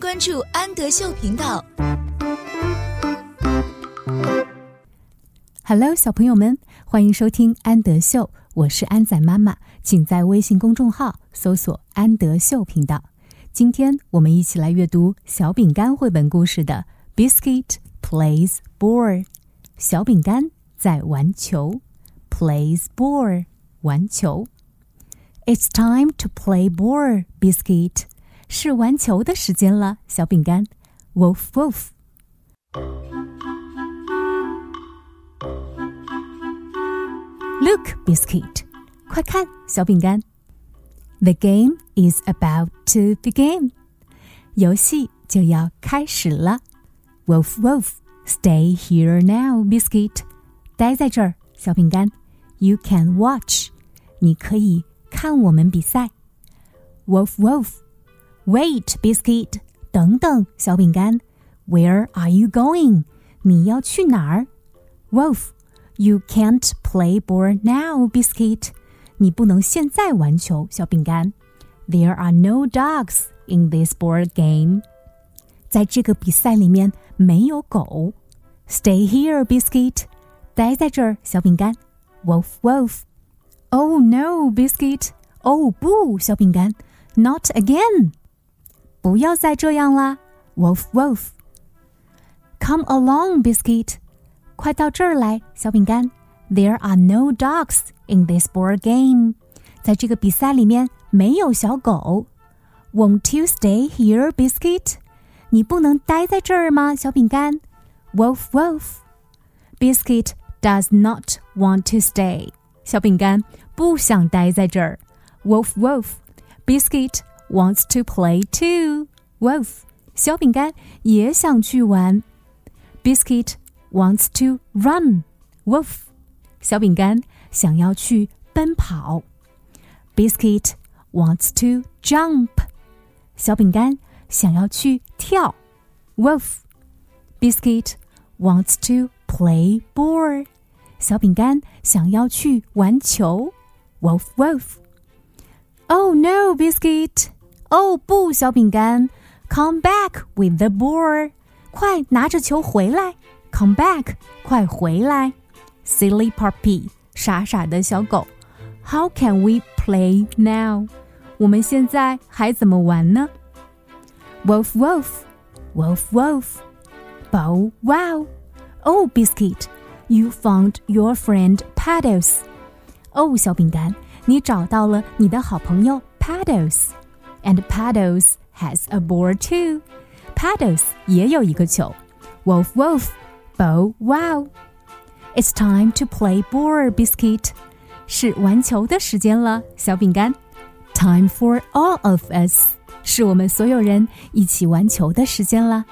关注安德秀频道。Hello，小朋友们，欢迎收听安德秀，我是安仔妈妈，请在微信公众号搜索“安德秀频道”。今天我们一起来阅读小饼干绘本故事的《Biscuit Plays Ball》。小饼干在玩球，plays ball，玩球。It's time to play ball, Biscuit。是玩球的时间了，小饼干。Wolf, wolf。Look, Biscuit，快看，小饼干。The game is about to begin。游戏就要开始了。Wolf, wolf。Stay here now, biscuit. 待在这儿，小饼干。You can watch. 你可以看我们比赛。Wolf, wolf. Wait, biscuit. 等等，小饼干。Where are you going? 你要去哪儿？Wolf, you can't play ball now, biscuit. 你不能现在玩球，小饼干。There are no dogs in this board game. 在这个比赛里面没有狗。Stay here, biscuit. 待在这儿，小饼干。Wolf, wolf. Oh no, biscuit. 哦不，小饼干。Not again. 不要再这样啦。Wolf, wolf. Come along, biscuit. 快到这儿来，小饼干。There are no dogs in this board game. 在这个比赛里面没有小狗。Won't you stay here, biscuit? 你不能待在这儿吗，小饼干？Wolf, wolf. Biscuit does not want to stay. 小饼干不想待在这儿。Wolf, wolf. Biscuit wants to play too. Wolf. 小饼干也想去玩。Biscuit wants to run. Wolf. 小饼干想要去奔跑。Biscuit wants to jump. 小饼干想要去跳。Wolf. Biscuit wants to play ball. 小饼干想要去玩球。Wolf, wolf. Oh no, Biscuit. 哦不，小饼干，Come back with the ball！快拿着球回来！Come back，快回来！Silly puppy，傻傻的小狗。How can we play now？我们现在还怎么玩呢？Wolf wolf，wolf wolf，bow wow。Oh biscuit，you found your friend Puddles。哦，小饼干，你找到了你的好朋友 Puddles。and Puddles has a ball too. Puddles 也有一个球。Wolf Wolf, Bow Wow. It's time to play ball biscuit. 是玩球的时间了，小饼干。Time for all of us. 是我们所有人一起玩球的时间了。